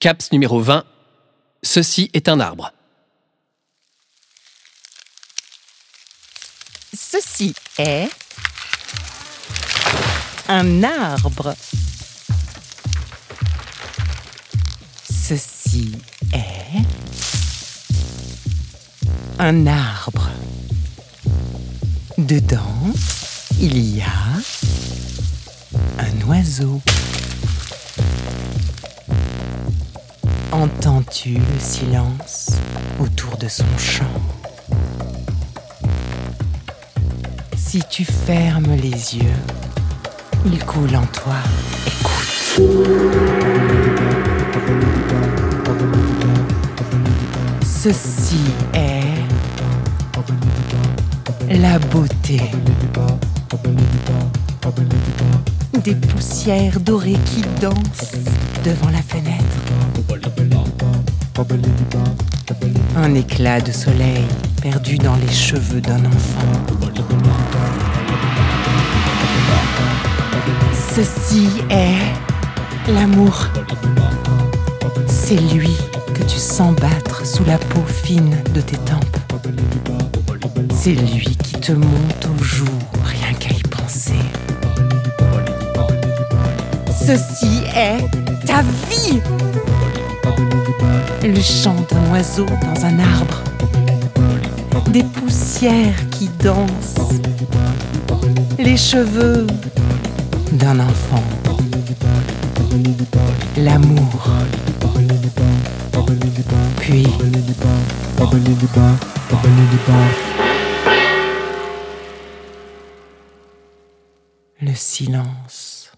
CAPS numéro 20. Ceci est un arbre. Ceci est un arbre. Ceci est un arbre. Dedans, il y a un oiseau. Entends-tu le silence autour de son chant Si tu fermes les yeux, il coule en toi. Écoute. Ceci est la beauté. Des poussières dorées qui dansent devant la fenêtre. Un éclat de soleil perdu dans les cheveux d'un enfant. Ceci est l'amour. C'est lui que tu sens battre sous la peau fine de tes tempes. C'est lui qui te monte aux joues, rien qu'à y penser. Ceci est ta vie. Le chant d'un oiseau dans un arbre. Des poussières qui dansent. Les cheveux d'un enfant. L'amour. Puis le silence.